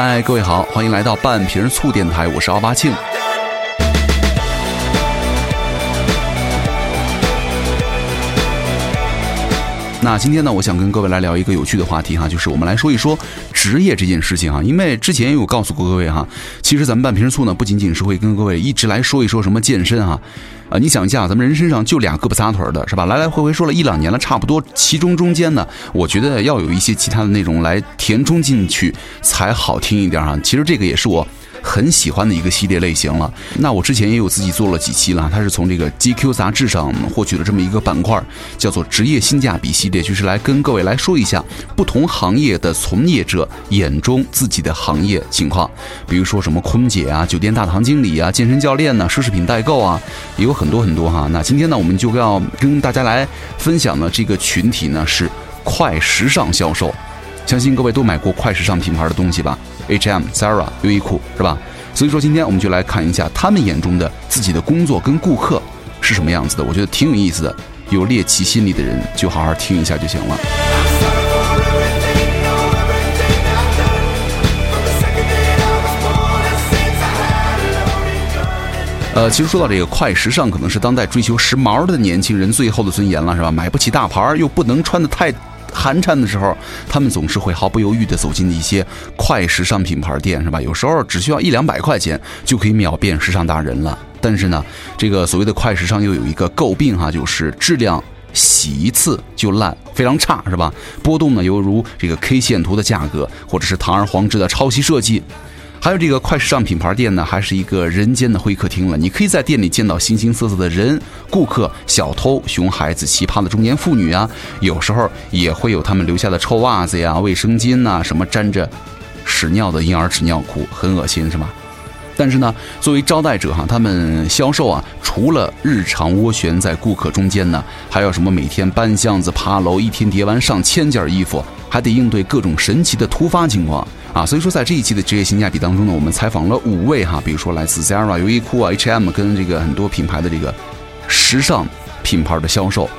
嗨，各位好，欢迎来到半瓶醋电台，我是奥巴庆。那今天呢，我想跟各位来聊一个有趣的话题哈，就是我们来说一说职业这件事情哈。因为之前有告诉过各位哈，其实咱们半瓶醋呢，不仅仅是会跟各位一直来说一说什么健身哈，啊，你想一下，咱们人身上就俩胳膊仨腿的是吧？来来回回说了一两年了，差不多，其中中间呢，我觉得要有一些其他的内容来填充进去才好听一点哈。其实这个也是我。很喜欢的一个系列类型了。那我之前也有自己做了几期了，它是从这个 GQ 杂志上获取了这么一个板块，叫做职业性价比系列，就是来跟各位来说一下不同行业的从业者眼中自己的行业情况。比如说什么空姐啊、酒店大堂经理啊、健身教练呢、奢侈品代购啊，也有很多很多哈。那今天呢，我们就要跟大家来分享的这个群体呢是快时尚销售。相信各位都买过快时尚品牌的东西吧，H&M、Zara、优衣库是吧？所以说今天我们就来看一下他们眼中的自己的工作跟顾客是什么样子的，我觉得挺有意思的。有猎奇心理的人就好好听一下就行了。呃，其实说到这个快时尚，可能是当代追求时髦的年轻人最后的尊严了，是吧？买不起大牌儿又不能穿的太。寒颤的时候，他们总是会毫不犹豫地走进一些快时尚品牌店，是吧？有时候只需要一两百块钱就可以秒变时尚达人了。但是呢，这个所谓的快时尚又有一个诟病哈，就是质量洗一次就烂，非常差，是吧？波动呢犹如这个 K 线图的价格，或者是堂而皇之的抄袭设计。还有这个快时尚品牌店呢，还是一个人间的会客厅了。你可以在店里见到形形色色的人、顾客、小偷、熊孩子、奇葩的中年妇女啊，有时候也会有他们留下的臭袜子呀、卫生巾呐，什么沾着屎尿的婴儿纸尿裤，很恶心，是吧？但是呢，作为招待者哈，他们销售啊，除了日常涡旋在顾客中间呢，还有什么每天搬箱子、爬楼，一天叠完上千件衣服，还得应对各种神奇的突发情况。啊，所以说在这一期的职业性价比当中呢，我们采访了五位哈，比如说来自 Zara、优衣库啊、H&M 跟这个很多品牌的这个时尚品牌的销售，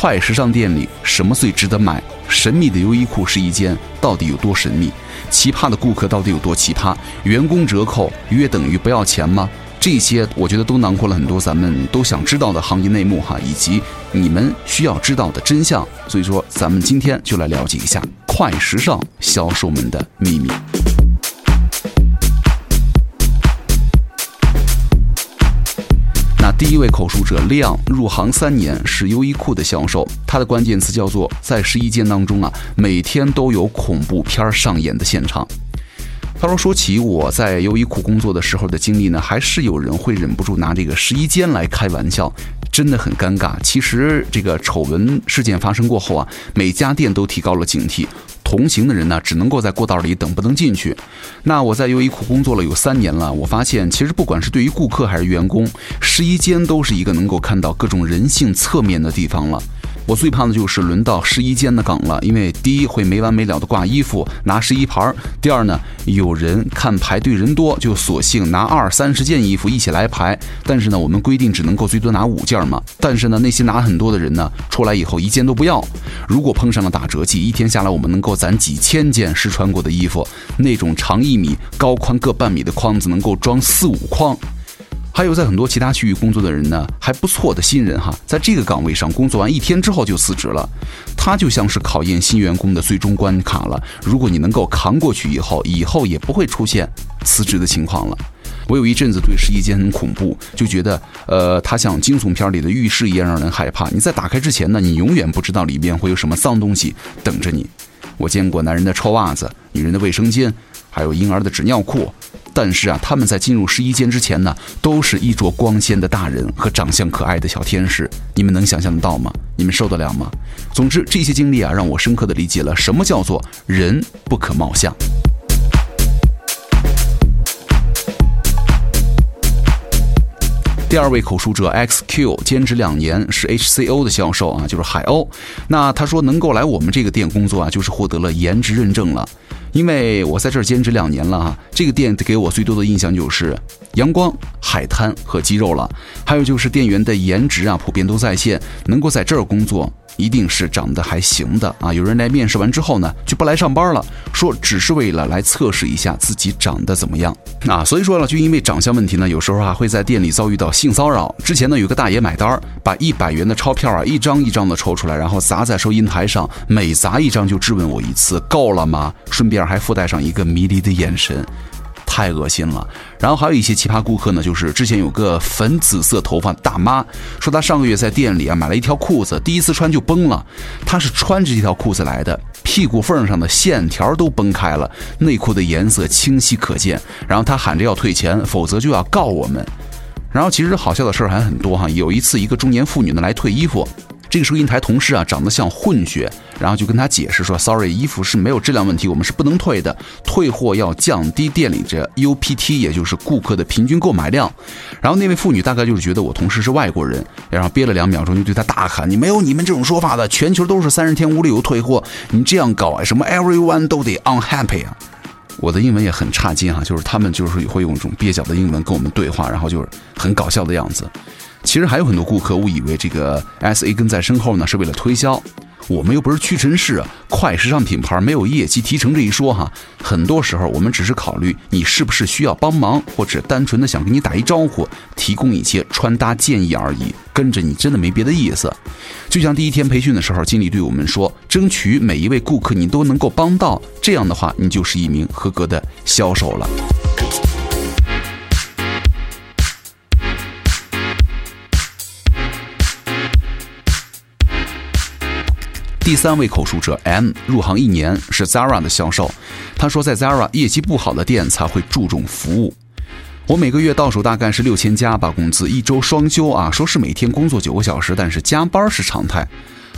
快时尚店里什么最值得买？神秘的优衣库试衣间到底有多神秘？奇葩的顾客到底有多奇葩？员工折扣约等于不要钱吗？这些我觉得都囊括了很多咱们都想知道的行业内幕哈，以及你们需要知道的真相。所以说，咱们今天就来了解一下快时尚销售们的秘密。第一位口述者亮入行三年，是优衣库的销售，他的关键词叫做在试衣间当中啊，每天都有恐怖片上演的现场。他说：“说起我在优衣库工作的时候的经历呢，还是有人会忍不住拿这个试衣间来开玩笑，真的很尴尬。其实这个丑闻事件发生过后啊，每家店都提高了警惕，同行的人呢只能够在过道里等，不能进去。那我在优衣库工作了有三年了，我发现其实不管是对于顾客还是员工，试衣间都是一个能够看到各种人性侧面的地方了。”我最怕的就是轮到试衣间的岗了，因为第一会没完没了的挂衣服、拿试衣牌儿；第二呢，有人看排队人多，就索性拿二三十件衣服一起来排。但是呢，我们规定只能够最多拿五件嘛。但是呢，那些拿很多的人呢，出来以后一件都不要。如果碰上了打折季，一天下来我们能够攒几千件试穿过的衣服，那种长一米、高宽各半米的筐子能够装四五筐。还有在很多其他区域工作的人呢，还不错的新人哈，在这个岗位上工作完一天之后就辞职了，他就像是考验新员工的最终关卡了。如果你能够扛过去以后，以后也不会出现辞职的情况了。我有一阵子对试衣间很恐怖，就觉得呃，它像惊悚片里的浴室一样让人害怕。你在打开之前呢，你永远不知道里面会有什么脏东西等着你。我见过男人的臭袜子，女人的卫生巾，还有婴儿的纸尿裤。但是啊，他们在进入试衣间之前呢，都是衣着光鲜的大人和长相可爱的小天使。你们能想象得到吗？你们受得了吗？总之，这些经历啊，让我深刻的理解了什么叫做人不可貌相。第二位口述者 XQ 兼职两年，是 HCO 的销售啊，就是海鸥。那他说能够来我们这个店工作啊，就是获得了颜值认证了。因为我在这儿兼职两年了哈，这个店给我最多的印象就是阳光、海滩和鸡肉了。还有就是店员的颜值啊，普遍都在线，能够在这儿工作一定是长得还行的啊。有人来面试完之后呢，就不来上班了，说只是为了来测试一下自己长得怎么样啊。所以说呢，就因为长相问题呢，有时候啊会在店里遭遇到性骚扰。之前呢，有个大爷买单，把一百元的钞票啊一张一张的抽出来，然后砸在收银台上，每砸一张就质问我一次，够了吗？顺便还附带上一个迷离的眼神。太恶心了，然后还有一些奇葩顾客呢，就是之前有个粉紫色头发大妈，说她上个月在店里啊买了一条裤子，第一次穿就崩了，她是穿着这条裤子来的，屁股缝上的线条都崩开了，内裤的颜色清晰可见，然后她喊着要退钱，否则就要告我们。然后其实好笑的事儿还很多哈，有一次一个中年妇女呢来退衣服。这个收银台同事啊，长得像混血，然后就跟他解释说：“Sorry，衣服是没有质量问题，我们是不能退的，退货要降低店里这 UPT，也就是顾客的平均购买量。”然后那位妇女大概就是觉得我同事是外国人，然后憋了两秒钟就对他大喊：“你没有你们这种说法的，全球都是三十天无理由退货，你这样搞，什么 everyone 都得 unhappy 啊！”我的英文也很差劲哈，就是他们就是会用这种蹩脚的英文跟我们对话，然后就是很搞笑的样子。其实还有很多顾客误以为这个 S A 跟在身后呢是为了推销，我们又不是屈臣氏，快时尚品牌没有业绩提成这一说哈。很多时候我们只是考虑你是不是需要帮忙，或者单纯的想跟你打一招呼，提供一些穿搭建议而已。跟着你真的没别的意思。就像第一天培训的时候，经理对我们说，争取每一位顾客你都能够帮到，这样的话你就是一名合格的销售了。第三位口述者 M 入行一年，是 Zara 的销售。他说，在 Zara 业绩不好的店才会注重服务。我每个月到手大概是六千加吧，工资一周双休啊，说是每天工作九个小时，但是加班是常态。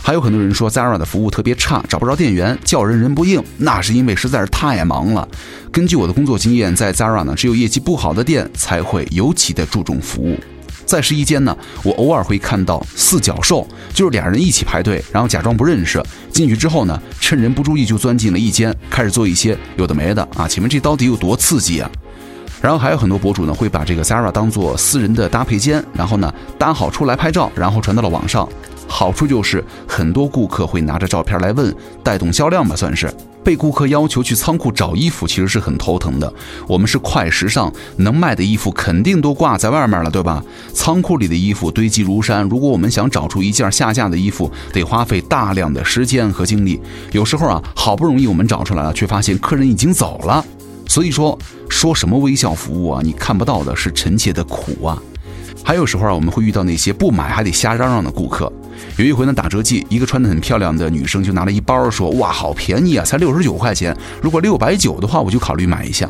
还有很多人说 Zara 的服务特别差，找不着店员，叫人人不应，那是因为实在是太忙了。根据我的工作经验，在 Zara 呢，只有业绩不好的店才会尤其的注重服务。在试衣间呢，我偶尔会看到四脚兽，就是俩人一起排队，然后假装不认识。进去之后呢，趁人不注意就钻进了一间，开始做一些有的没的啊！请问这到底有多刺激啊？然后还有很多博主呢，会把这个 Zara 当做私人的搭配间，然后呢搭好出来拍照，然后传到了网上。好处就是很多顾客会拿着照片来问，带动销量吧，算是。被顾客要求去仓库找衣服，其实是很头疼的。我们是快时尚，能卖的衣服肯定都挂在外面了，对吧？仓库里的衣服堆积如山，如果我们想找出一件下架的衣服，得花费大量的时间和精力。有时候啊，好不容易我们找出来了，却发现客人已经走了。所以说，说什么微笑服务啊，你看不到的是臣妾的苦啊。还有时候啊，我们会遇到那些不买还得瞎嚷嚷的顾客。有一回呢，打折季，一个穿得很漂亮的女生就拿了一包，说：“哇，好便宜啊，才六十九块钱。如果六百九的话，我就考虑买一下。”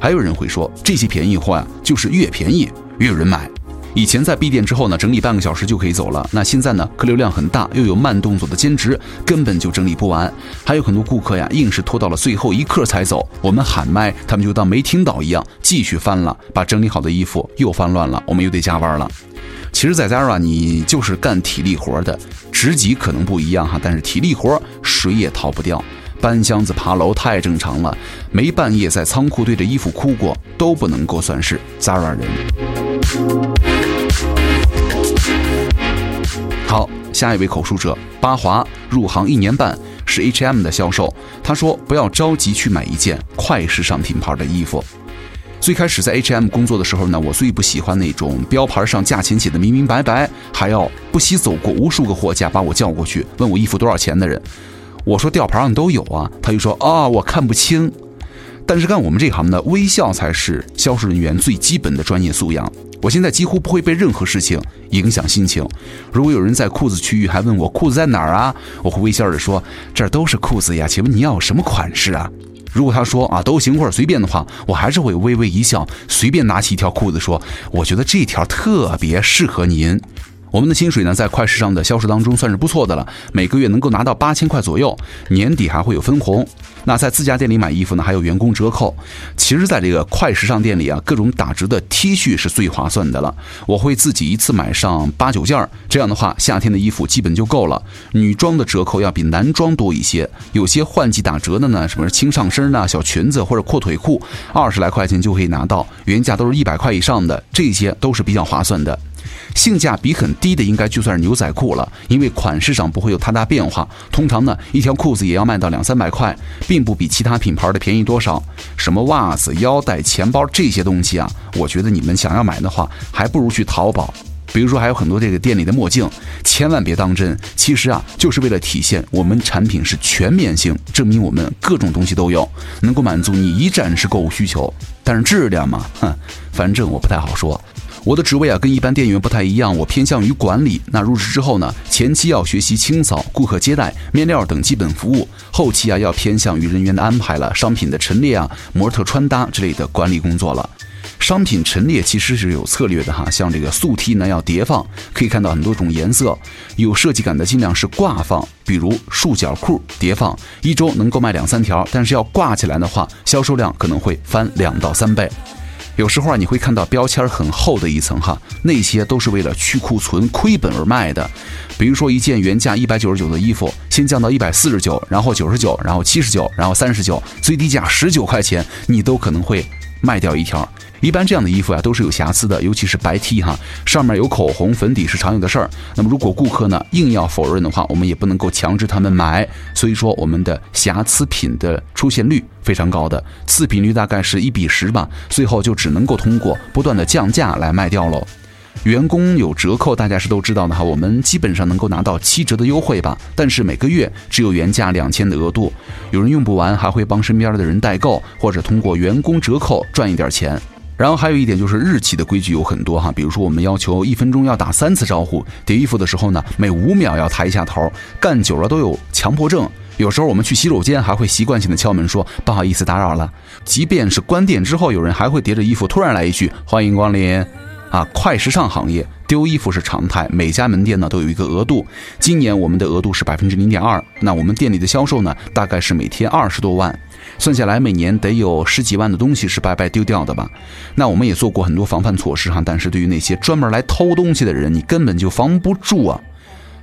还有人会说，这些便宜货啊，就是越便宜越有人买。以前在闭店之后呢，整理半个小时就可以走了。那现在呢，客流量很大，又有慢动作的兼职，根本就整理不完。还有很多顾客呀，硬是拖到了最后一刻才走。我们喊麦，他们就当没听到一样，继续翻了，把整理好的衣服又翻乱了。我们又得加班了。其实，在 Zara，你就是干体力活的，职级可能不一样哈，但是体力活谁也逃不掉。搬箱子、爬楼太正常了，没半夜在仓库对着衣服哭过，都不能够算是 Zara 人。下一位口述者巴华入行一年半，是 H&M 的销售。他说：“不要着急去买一件快时尚品牌的衣服。”最开始在 H&M 工作的时候呢，我最不喜欢那种标牌上价钱写的明明白白，还要不惜走过无数个货架把我叫过去问我衣服多少钱的人。我说吊牌上都有啊，他就说啊我看不清。但是干我们这行的，微笑才是销售人员最基本的专业素养。我现在几乎不会被任何事情影响心情。如果有人在裤子区域还问我裤子在哪儿啊，我会微笑着说：“这儿都是裤子呀，请问你要什么款式啊？”如果他说啊都行或者随便的话，我还是会微微一笑，随便拿起一条裤子说：“我觉得这条特别适合您。”我们的薪水呢，在快时尚的销售当中算是不错的了，每个月能够拿到八千块左右，年底还会有分红。那在自家店里买衣服呢，还有员工折扣。其实，在这个快时尚店里啊，各种打折的 T 恤是最划算的了。我会自己一次买上八九件儿，这样的话，夏天的衣服基本就够了。女装的折扣要比男装多一些，有些换季打折的呢，什么轻上身呢、小裙子或者阔腿裤，二十来块钱就可以拿到，原价都是一百块以上的，这些都是比较划算的。性价比很低的应该就算是牛仔裤了，因为款式上不会有太大变化。通常呢，一条裤子也要卖到两三百块，并不比其他品牌的便宜多少。什么袜子、腰带、钱包这些东西啊，我觉得你们想要买的话，还不如去淘宝。比如说，还有很多这个店里的墨镜，千万别当真。其实啊，就是为了体现我们产品是全面性，证明我们各种东西都有，能够满足你一站式购物需求。但是质量嘛，哼，反正我不太好说。我的职位啊，跟一般店员不太一样，我偏向于管理。那入职之后呢，前期要学习清扫、顾客接待、面料等基本服务，后期啊要偏向于人员的安排了，商品的陈列啊、模特穿搭之类的管理工作了。商品陈列其实是有策略的哈，像这个素 T 呢要叠放，可以看到很多种颜色，有设计感的尽量是挂放，比如束脚裤叠放，一周能够卖两三条，但是要挂起来的话，销售量可能会翻两到三倍。有时候啊，你会看到标签很厚的一层哈，那些都是为了去库存、亏本而卖的。比如说一件原价一百九十九的衣服，先降到一百四十九，然后九十九，然后七十九，然后三十九，最低价十九块钱，你都可能会卖掉一条。一般这样的衣服啊都是有瑕疵的，尤其是白 T 哈，上面有口红、粉底是常有的事儿。那么如果顾客呢硬要否认的话，我们也不能够强制他们买。所以说我们的瑕疵品的出现率非常高的，次品率大概是一比十吧。最后就只能够通过不断的降价来卖掉喽。员工有折扣，大家是都知道的哈，我们基本上能够拿到七折的优惠吧。但是每个月只有原价两千的额度，有人用不完还会帮身边的人代购，或者通过员工折扣赚一点钱。然后还有一点就是日期的规矩有很多哈，比如说我们要求一分钟要打三次招呼，叠衣服的时候呢，每五秒要抬一下头，干久了都有强迫症。有时候我们去洗手间还会习惯性的敲门说不好意思打扰了，即便是关店之后，有人还会叠着衣服突然来一句欢迎光临。啊，快时尚行业丢衣服是常态，每家门店呢都有一个额度。今年我们的额度是百分之零点二，那我们店里的销售呢大概是每天二十多万，算下来每年得有十几万的东西是白白丢掉的吧？那我们也做过很多防范措施哈，但是对于那些专门来偷东西的人，你根本就防不住啊。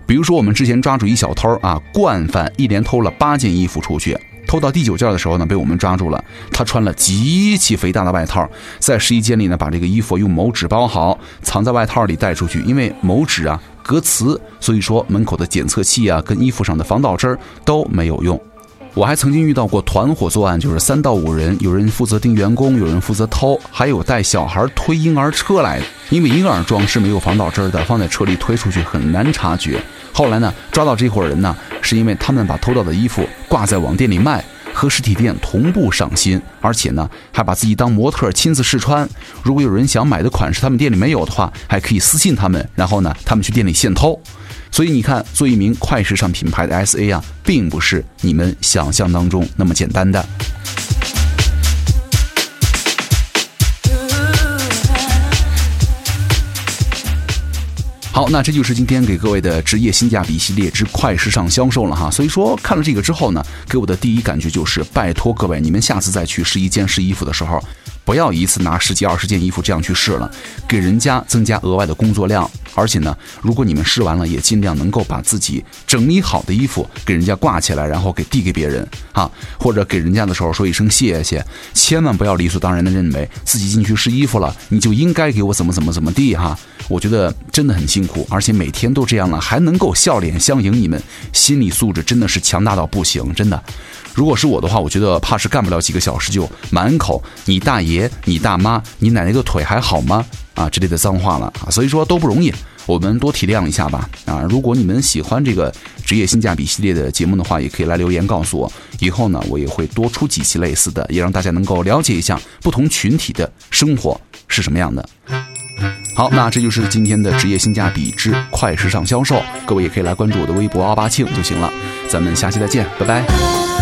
比如说我们之前抓住一小偷啊，惯犯，一连偷了八件衣服出去。偷到第九件的时候呢，被我们抓住了。他穿了极其肥大的外套，在试衣间里呢，把这个衣服用某纸包好，藏在外套里带出去。因为某纸啊隔磁，所以说门口的检测器啊跟衣服上的防盗针都没有用。我还曾经遇到过团伙作案，就是三到五人，有人负责盯员工，有人负责偷，还有带小孩推婴儿车来的。因为婴儿装是没有防盗针的，放在车里推出去很难察觉。后来呢，抓到这伙人呢，是因为他们把偷到的衣服挂在网店里卖，和实体店同步上新，而且呢，还把自己当模特亲自试穿。如果有人想买的款式他们店里没有的话，还可以私信他们，然后呢，他们去店里现偷。所以你看，做一名快时尚品牌的 SA 啊，并不是你们想象当中那么简单的。好，那这就是今天给各位的职业性价比系列之快时尚销售了哈。所以说看了这个之后呢，给我的第一感觉就是，拜托各位，你们下次再去试衣间试衣服的时候。不要一次拿十几二十件衣服这样去试了，给人家增加额外的工作量。而且呢，如果你们试完了，也尽量能够把自己整理好的衣服给人家挂起来，然后给递给别人啊，或者给人家的时候说一声谢谢。千万不要理所当然的认为自己进去试衣服了，你就应该给我怎么怎么怎么地哈。我觉得真的很辛苦，而且每天都这样了，还能够笑脸相迎，你们心理素质真的是强大到不行，真的。如果是我的话，我觉得怕是干不了几个小时就满口“你大爷、你大妈、你奶奶个腿还好吗？”啊之类的脏话了啊，所以说都不容易，我们多体谅一下吧啊！如果你们喜欢这个职业性价比系列的节目的话，也可以来留言告诉我，以后呢我也会多出几期类似的，也让大家能够了解一下不同群体的生活是什么样的。好，那这就是今天的职业性价比之快时尚销售，各位也可以来关注我的微博奥巴庆就行了，咱们下期再见，拜拜。